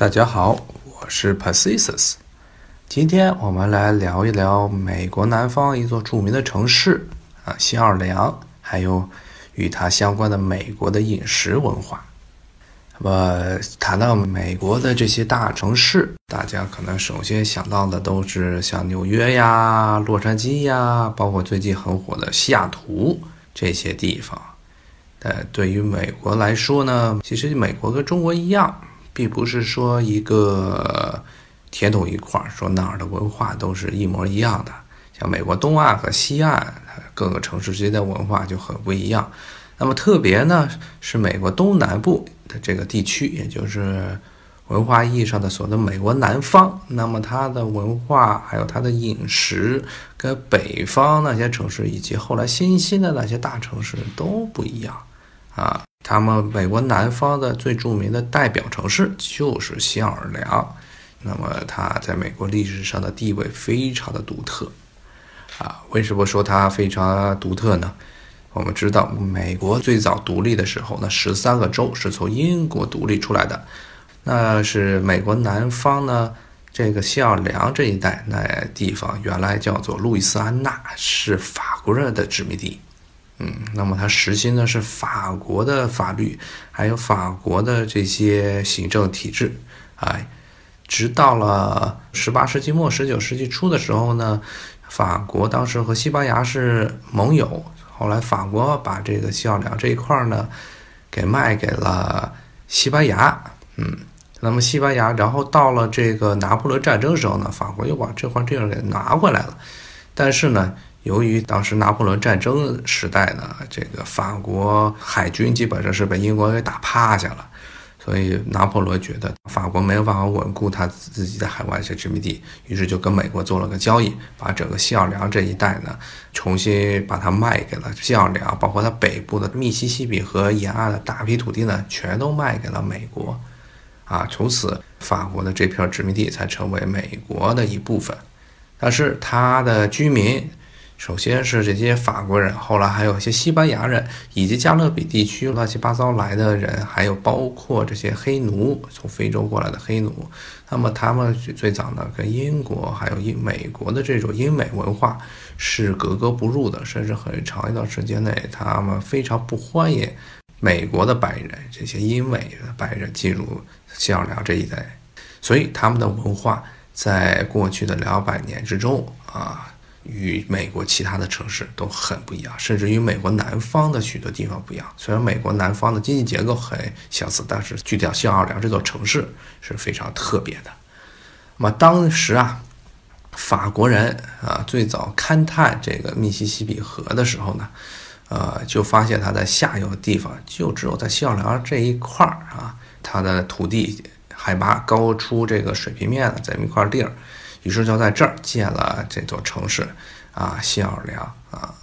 大家好，我是 Pacisus。今天我们来聊一聊美国南方一座著名的城市啊，新奥尔良，还有与它相关的美国的饮食文化。那么谈到美国的这些大城市，大家可能首先想到的都是像纽约呀、洛杉矶呀，包括最近很火的西雅图这些地方。呃，对于美国来说呢，其实美国跟中国一样。并不是说一个铁桶一块儿，说哪儿的文化都是一模一样的。像美国东岸和西岸各个城市之间的文化就很不一样。那么特别呢是美国东南部的这个地区，也就是文化意义上的所谓的美国南方。那么它的文化还有它的饮食，跟北方那些城市以及后来新兴的那些大城市都不一样啊。他们美国南方的最著名的代表城市就是新奥尔良，那么它在美国历史上的地位非常的独特，啊，为什么说它非常独特呢？我们知道，美国最早独立的时候呢，十三个州是从英国独立出来的，那是美国南方呢，这个新奥尔良这一带那地方原来叫做路易斯安那，是法国人的殖民地。嗯，那么它实行的是法国的法律，还有法国的这些行政体制，哎，直到了十八世纪末、十九世纪初的时候呢，法国当时和西班牙是盟友，后来法国把这个西奥良这一块呢，给卖给了西班牙，嗯，那么西班牙，然后到了这个拿破仑战争时候呢，法国又把这块地儿给拿回来了，但是呢。由于当时拿破仑战争时代呢，这个法国海军基本上是被英国给打趴下了，所以拿破仑觉得法国没有办法稳固他自己的海外一些殖民地，于是就跟美国做了个交易，把整个西奥良这一带呢，重新把它卖给了西奥良，包括它北部的密西西比河沿岸的大批土地呢，全都卖给了美国，啊，从此法国的这片殖民地才成为美国的一部分，但是它的居民。首先是这些法国人，后来还有一些西班牙人，以及加勒比地区乱七八糟来的人，还有包括这些黑奴，从非洲过来的黑奴。那么他们最早呢，跟英国还有英美国的这种英美文化是格格不入的，甚至很长一段时间内，他们非常不欢迎美国的白人，这些英美的白人进入西奥良这一带。所以他们的文化在过去的两百年之中啊。与美国其他的城市都很不一样，甚至与美国南方的许多地方不一样。虽然美国南方的经济结构很相似，但是去掉新奥尔良这座城市是非常特别的。那么当时啊，法国人啊最早勘探这个密西西比河的时候呢，呃，就发现它在下游的地方就只有在新奥尔良这一块儿啊，它的土地海拔高出这个水平面的这么一块地儿。于是就在这儿建了这座城市，啊，新奥尔良啊，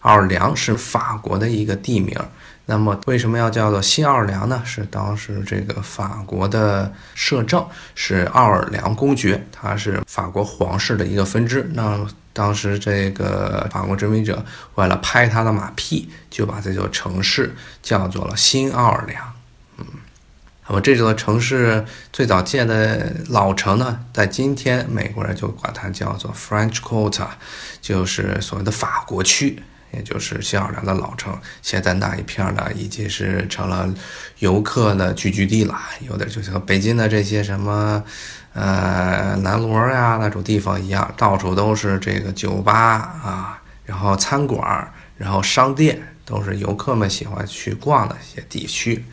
奥尔良是法国的一个地名。那么为什么要叫做新奥尔良呢？是当时这个法国的摄政是奥尔良公爵，他是法国皇室的一个分支。那当时这个法国殖民者为了拍他的马屁，就把这座城市叫做了新奥尔良。那么这座城市最早建的老城呢，在今天美国人就管它叫做 French Quarter，就是所谓的法国区，也就是新奥尔良的老城。现在那一片呢，已经是成了游客的聚居地了，有点就像北京的这些什么，呃，南锣呀那种地方一样，到处都是这个酒吧啊，然后餐馆，然后商店，都是游客们喜欢去逛的一些地区。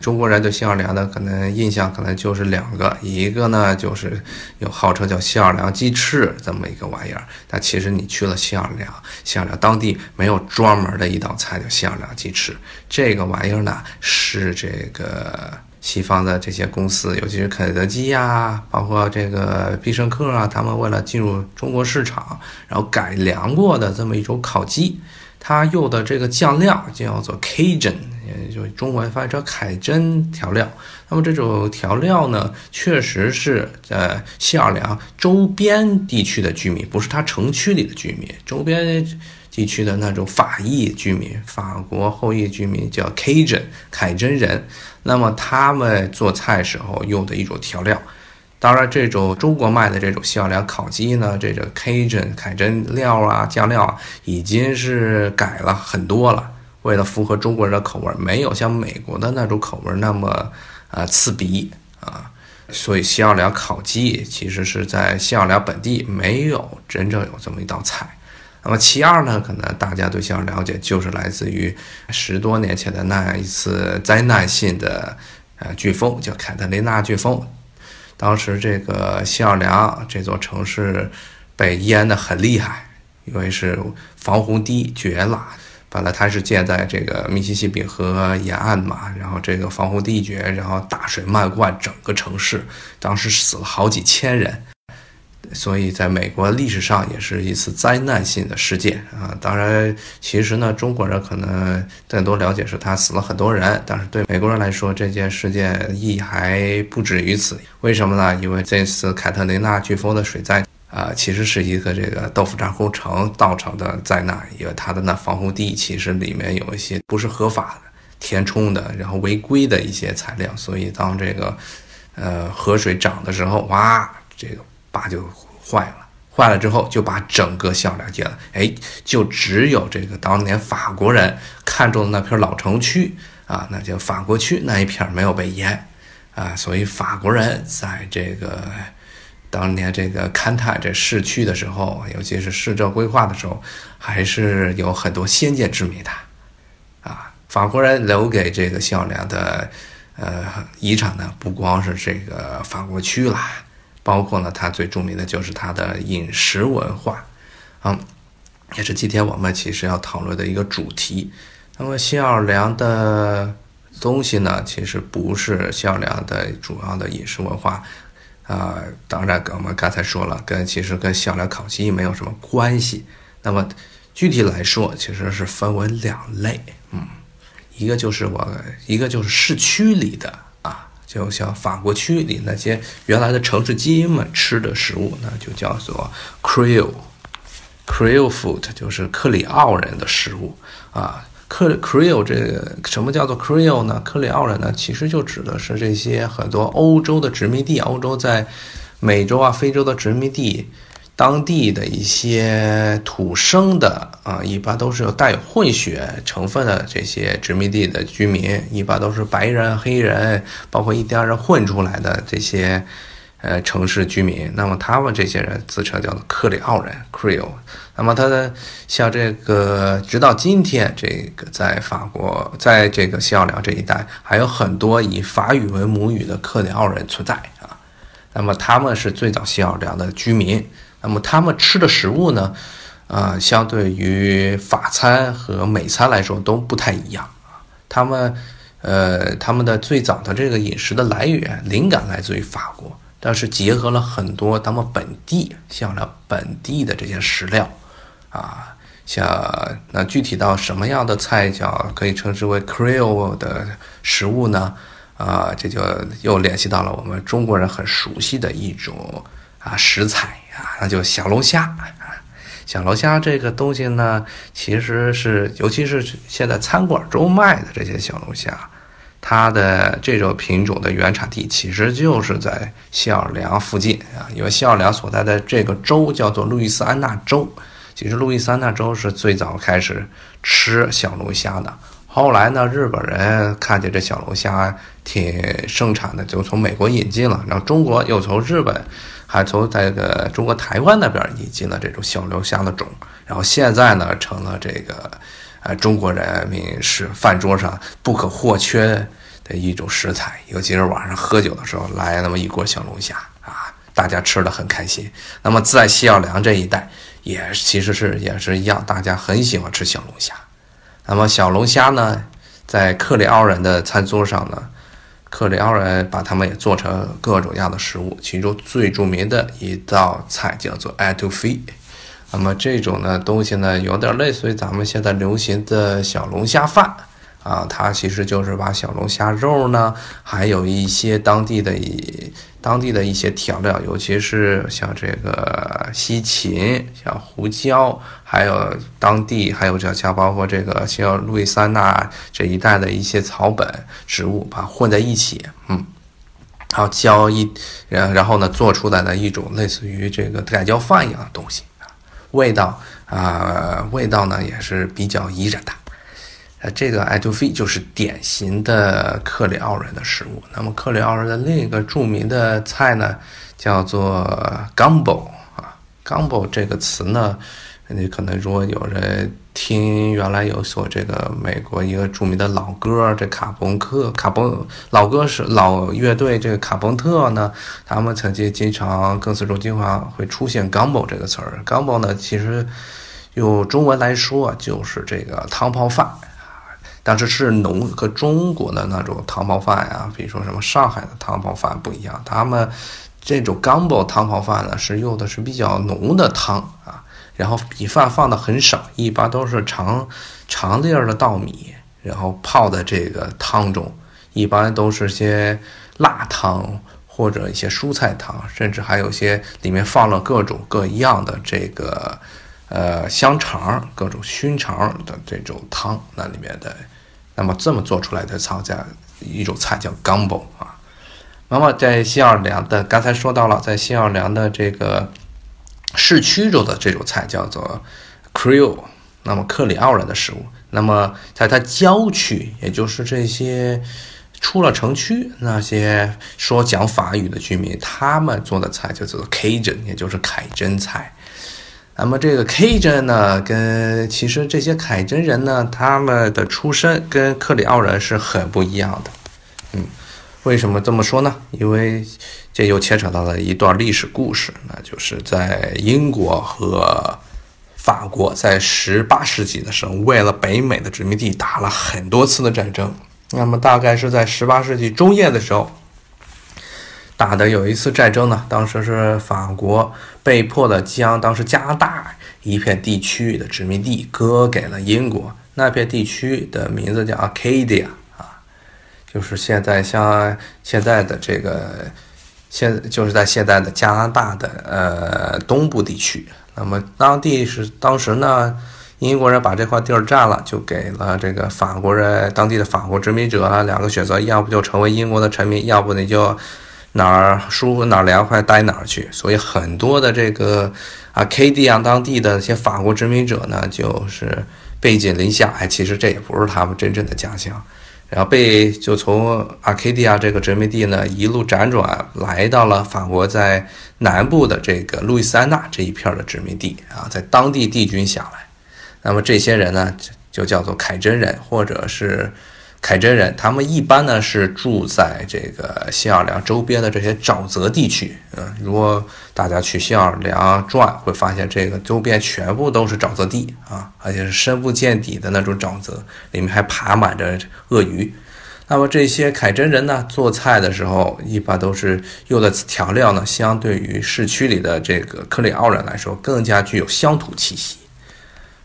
中国人对新奥尔良的可能印象可能就是两个，一个呢就是有号称叫新奥尔良鸡翅这么一个玩意儿，但其实你去了新奥尔良，新奥良当地没有专门的一道菜叫新奥尔良鸡翅，这个玩意儿呢是这个西方的这些公司，尤其是肯德基呀，包括这个必胜客啊，他们为了进入中国市场，然后改良过的这么一种烤鸡。它用的这个酱料叫做 Cajun，也就中文翻译成凯珍调料。那么这种调料呢，确实是在西奥良周边地区的居民，不是它城区里的居民，周边地区的那种法裔居民，法国后裔居民叫 Cajun 凯珍人。那么他们做菜时候用的一种调料。当然，这种中国卖的这种西奥良烤鸡呢，这个 Cajun 凯珍料啊、酱料啊，已经是改了很多了。为了符合中国人的口味，没有像美国的那种口味那么呃刺鼻啊。所以西奥良烤鸡其实是在西奥良本地没有真正有这么一道菜。那么其二呢，可能大家对西奥了解就是来自于十多年前的那一次灾难性的呃飓风，叫凯特琳娜飓风。当时这个西奥良这座城市被淹得很厉害，因为是防洪堤决了。本来它是建在这个密西西比河沿岸嘛，然后这个防洪堤决，然后大水漫灌整个城市，当时死了好几千人。所以，在美国历史上也是一次灾难性的事件啊！当然，其实呢，中国人可能更多了解是他死了很多人，但是对美国人来说，这件事件意义还不止于此。为什么呢？因为这次凯特琳娜飓风的水灾啊，其实是一个这个豆腐渣工程造成的灾难，因为它的那防洪堤其实里面有一些不是合法的填充的，然后违规的一些材料，所以当这个呃河水涨的时候，哇，这个。坝就坏了，坏了之后就把整个校了结了。哎，就只有这个当年法国人看中的那片老城区啊，那叫法国区那一片没有被淹啊，所以法国人在这个当年这个勘探这市区的时候，尤其是市政规划的时候，还是有很多先见之明的啊。法国人留给这个孝良的呃遗产呢，不光是这个法国区啦。包括呢，它最著名的就是它的饮食文化，嗯，也是今天我们其实要讨论的一个主题。那么西奥良的东西呢，其实不是西奥良的主要的饮食文化，啊，当然跟我们刚才说了，跟其实跟西奥良烤鸡没有什么关系。那么具体来说，其实是分为两类，嗯，一个就是我，一个就是市区里的啊。就像法国区里那些原来的城市精英们吃的食物，那就叫做 Creole，Creole food 就是克里奥人的食物啊。克 Creole 这个什么叫做 Creole 呢？克里奥人呢，其实就指的是这些很多欧洲的殖民地，欧洲在美洲啊、非洲的殖民地。当地的一些土生的啊，一般都是有带有混血成分的这些殖民地的居民，一般都是白人、黑人，包括印第安人混出来的这些呃城市居民。那么他们这些人自称叫做克里奥人 （Creole）。那么他的像这个，直到今天，这个在法国，在这个西奥良这一带，还有很多以法语为母语的克里奥人存在啊。那么他们是最早西奥良的居民。那么他们吃的食物呢，呃，相对于法餐和美餐来说都不太一样啊。他们，呃，他们的最早的这个饮食的来源灵感来自于法国，但是结合了很多他们本地像了本地的这些食料，啊，像那具体到什么样的菜叫可以称之为 Creole 的食物呢？啊，这就又联系到了我们中国人很熟悉的一种啊食材。啊，那就小龙虾啊，小龙虾这个东西呢，其实是，尤其是现在餐馆中卖的这些小龙虾，它的这种品种的原产地其实就是在西奥良附近啊，因为西奥良所在的这个州叫做路易斯安那州，其实路易斯安那州是最早开始吃小龙虾的，后来呢，日本人看见这小龙虾挺盛产的，就从美国引进了，然后中国又从日本。还从这个中国台湾那边引进了这种小龙虾的种，然后现在呢成了这个，呃，中国人民是饭桌上不可或缺的一种食材。尤其是晚上喝酒的时候，来那么一锅小龙虾啊，大家吃的很开心。那么在西奥良这一带，也其实是也是一样，大家很喜欢吃小龙虾。那么小龙虾呢，在克里奥人的餐桌上呢。克里奥人把它们也做成各种样的食物，其中最著名的一道菜叫做 etouffee。那么这种呢东西呢，有点类似于咱们现在流行的小龙虾饭啊，它其实就是把小龙虾肉呢，还有一些当地的一当地的一些调料，尤其是像这个西芹、像胡椒，还有当地还有这像包括这个像路易斯安那这一带的一些草本植物，把它混在一起，嗯，然后浇一，然然后呢做出来的一种类似于这个盖浇饭一样的东西啊，味道啊味道呢也是比较宜人的。呃，这个 e t o f i 就是典型的克里奥人的食物。那么克里奥人的另一个著名的菜呢，叫做 gumbo 啊，gumbo 这个词呢，你可能如果有人听原来有所这个美国一个著名的老歌，这卡朋克卡朋老歌是老乐队这个卡朋特呢，他们曾经经常歌词中经常会出现 gumbo 这个词儿。gumbo 呢，其实用中文来说就是这个汤泡饭。但是是浓和中国的那种汤泡饭呀，比如说什么上海的汤泡饭不一样，他们这种 gumbo 汤泡饭呢是用的是比较浓的汤啊，然后米饭放的很少，一般都是长长粒儿的稻米，然后泡在这个汤中，一般都是些辣汤或者一些蔬菜汤，甚至还有些里面放了各种各样的这个呃香肠，各种熏肠的这种汤，那里面的。那么这么做出来的菜叫一种菜叫 gumbo 啊。那么在新奥尔良的，刚才说到了，在新奥尔良的这个市区中的这种菜叫做 Creole，那么克里奥人的食物。那么在它郊区，也就是这些出了城区那些说讲法语的居民，他们做的菜叫做 Cajun，也就是凯真菜。那么这个 K 真呢，跟其实这些凯真人呢，他们的出身跟克里奥人是很不一样的。嗯，为什么这么说呢？因为这又牵扯到了一段历史故事，那就是在英国和法国在十八世纪的时候，为了北美的殖民地打了很多次的战争。那么大概是在十八世纪中叶的时候。打的有一次战争呢，当时是法国被迫的将当时加拿大一片地区的殖民地割给了英国。那片地区的名字叫 Acadia 啊，就是现在像现在的这个现就是在现在的加拿大的呃东部地区。那么当地是当时呢，英国人把这块地儿占了，就给了这个法国人当地的法国殖民者两个选择：要不就成为英国的臣民，要不你就。哪儿舒服哪儿凉快待哪儿去，所以很多的这个啊，K D 啊当地的一些法国殖民者呢，就是背井离乡。哎，其实这也不是他们真正的家乡，然后被就从阿卡迪亚这个殖民地呢一路辗转来到了法国在南部的这个路易斯安那这一片的殖民地啊，在当地定居下来。那么这些人呢，就叫做凯真人，或者是。凯真人，他们一般呢是住在这个新奥尔良周边的这些沼泽地区。嗯，如果大家去新奥尔良转，会发现这个周边全部都是沼泽地啊，而且是深不见底的那种沼泽，里面还爬满着鳄鱼。那么这些凯真人呢，做菜的时候一般都是用的调料呢，相对于市区里的这个克里奥人来说，更加具有乡土气息。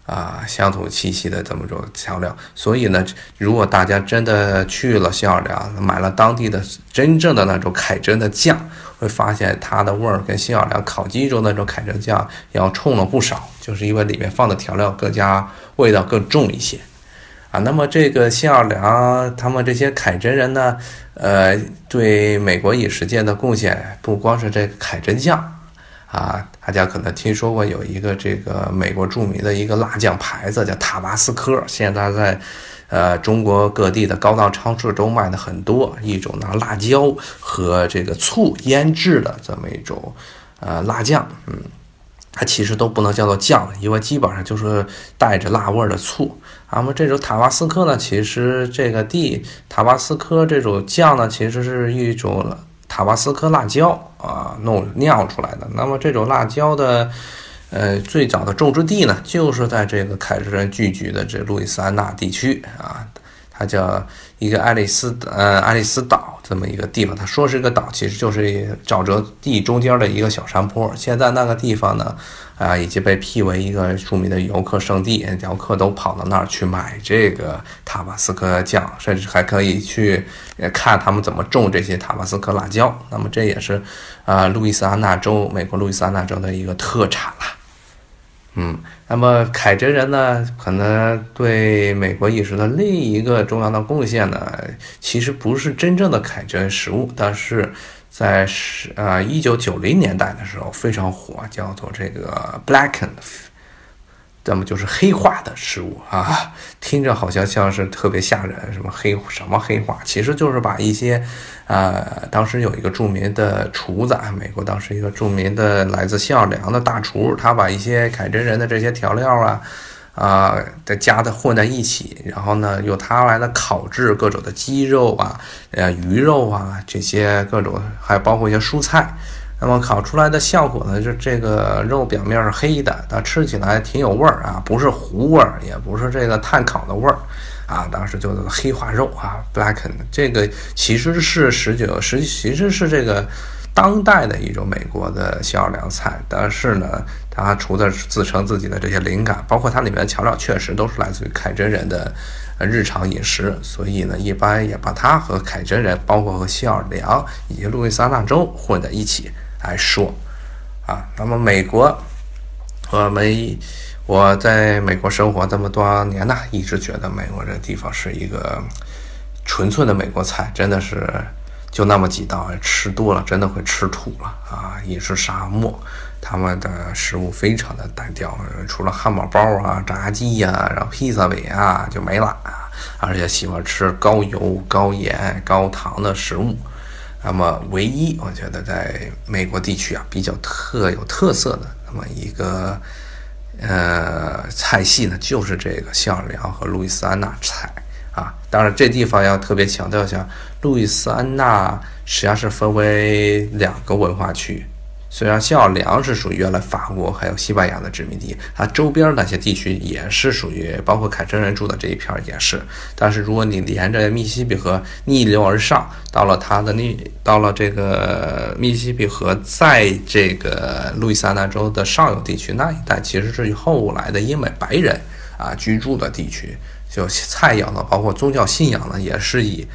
啊，乡土气息的这么种调料，所以呢，如果大家真的去了新奥尔良，买了当地的真正的那种凯真的酱，会发现它的味儿跟新奥尔良烤鸡中那种凯真酱要冲了不少，就是因为里面放的调料更加味道更重一些。啊，那么这个新奥尔良他们这些凯真人呢，呃，对美国饮食界的贡献不光是这个凯真酱。啊，大家可能听说过有一个这个美国著名的一个辣酱牌子叫塔巴斯科，现在在呃中国各地的高档超市中卖的很多，一种拿辣椒和这个醋腌制的这么一种呃辣酱，嗯，它其实都不能叫做酱，因为基本上就是带着辣味的醋。那么这种塔巴斯科呢，其实这个地塔巴斯科这种酱呢，其实是一种。塔巴斯科辣椒啊，弄酿出来的。那么这种辣椒的，呃，最早的种植地呢，就是在这个凯尔人聚居的这路易斯安那地区啊。它叫一个爱丽丝呃爱丽丝岛这么一个地方。他说是一个岛，其实就是沼泽地中间的一个小山坡。现在那个地方呢，啊，已经被辟为一个著名的游客胜地，游客都跑到那儿去买这个塔巴斯科酱，甚至还可以去看他们怎么种这些塔巴斯科辣椒。那么这也是啊，路易斯安那州，美国路易斯安那州的一个特产了。嗯，那么凯哲人呢，可能对美国艺术的另一个重要的贡献呢，其实不是真正的凯哲实物，但是在是呃一九九零年代的时候非常火，叫做这个 blackened。那么就是黑化的食物啊，听着好像像是特别吓人，什么黑什么黑化，其实就是把一些，呃，当时有一个著名的厨子，美国当时一个著名的来自新奥尔良的大厨，他把一些凯真人的这些调料啊，啊，的加的混在一起，然后呢，用他来的烤制各种的鸡肉啊，呃，鱼肉啊，这些各种，还包括一些蔬菜。那么烤出来的效果呢，就这个肉表面是黑的，但吃起来挺有味儿啊，不是糊味儿，也不是这个炭烤的味儿，啊，当时就是黑化肉啊，blacken 这个其实是十九，实其实是这个当代的一种美国的新奥良菜，但是呢，它除了自称自己的这些灵感，包括它里面的调料确实都是来自于凯真人的日常饮食，所以呢，一般也把它和凯真人，包括和西奥良以及路易斯安那州混在一起。来说，啊，那么美国，我们我在美国生活这么多年呢，一直觉得美国这地方是一个纯粹的美国菜，真的是就那么几道，吃多了真的会吃吐了啊！饮食沙漠，他们的食物非常的单调，除了汉堡包啊、炸鸡呀，然后披萨饼啊就没了，而且喜欢吃高油、高盐、高糖的食物。那么，唯一我觉得在美国地区啊比较特有特色的那么一个呃菜系呢，就是这个新奥尔良和路易斯安那菜啊。当然，这地方要特别强调一下，路易斯安那实际上是分为两个文化区。虽然新奥尔良是属于原来法国还有西班牙的殖民地，它周边那些地区也是属于，包括凯真人住的这一片也是。但是如果你连着密西西比河逆流而上，到了它的那，到了这个密西西比河在这个路易斯安那州的上游地区那一带，其实是后来的英美白人啊居住的地区，就菜肴呢，包括宗教信仰呢，也是以。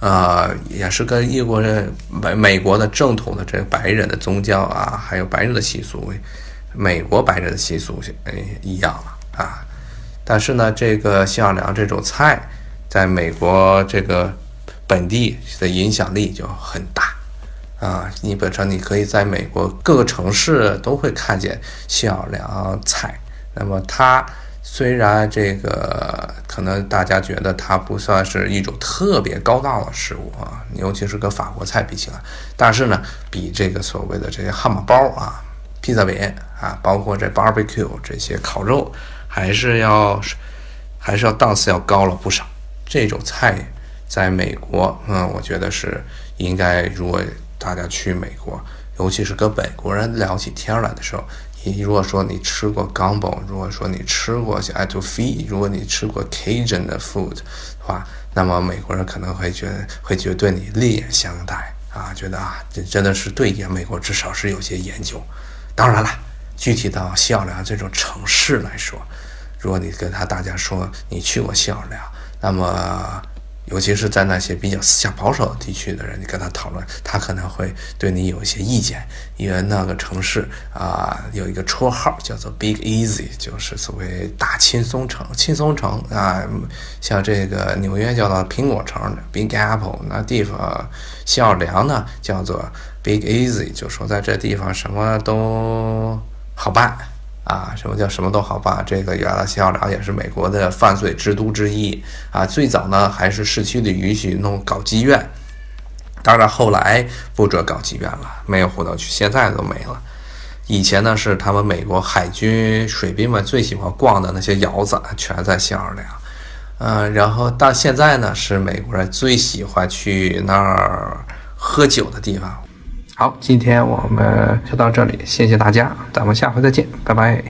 呃，也是跟异国人美美国的正统的这个白人的宗教啊，还有白人的习俗，美国白人的习俗呃一样了啊。但是呢，这个新奥良这种菜，在美国这个本地的影响力就很大啊。你本身你可以在美国各个城市都会看见新奥良菜，那么它。虽然这个可能大家觉得它不算是一种特别高档的食物啊，尤其是跟法国菜比起来，但是呢，比这个所谓的这些汉堡包啊、披萨饼啊，包括这 barbecue 这些烤肉，还是要还是要档次要高了不少。这种菜在美国，嗯，我觉得是应该，如果大家去美国，尤其是跟美国人聊起天来的时候。你如果说你吃过 gumbo，如果说你吃过像 etouffee，如果你吃过 Cajun 的 food 的话，那么美国人可能会觉得会觉得对你另眼相待啊，觉得啊，这真的是对眼美国至少是有些研究。当然了，具体到西奥尔良这种城市来说，如果你跟他大家说你去过西奥尔良，那么。尤其是在那些比较思想保守的地区的人，你跟他讨论，他可能会对你有一些意见，因为那个城市啊有一个绰号叫做 “Big Easy”，就是所谓大轻松城、轻松城啊。像这个纽约叫做苹果城 （Big Apple），那地方新奥尔良呢叫做 “Big Easy”，就说在这地方什么都好办。啊，什么叫什么都好办？这个原来新奥尔良也是美国的犯罪之都之一啊。最早呢，还是市区里允许弄搞妓院，当然后来不准搞妓院了，没有活到去，现在都没了。以前呢，是他们美国海军水兵们最喜欢逛的那些窑子，全在新奥尔良。嗯，然后到现在呢，是美国人最喜欢去那儿喝酒的地方。好，今天我们就到这里，谢谢大家，咱们下回再见，拜拜。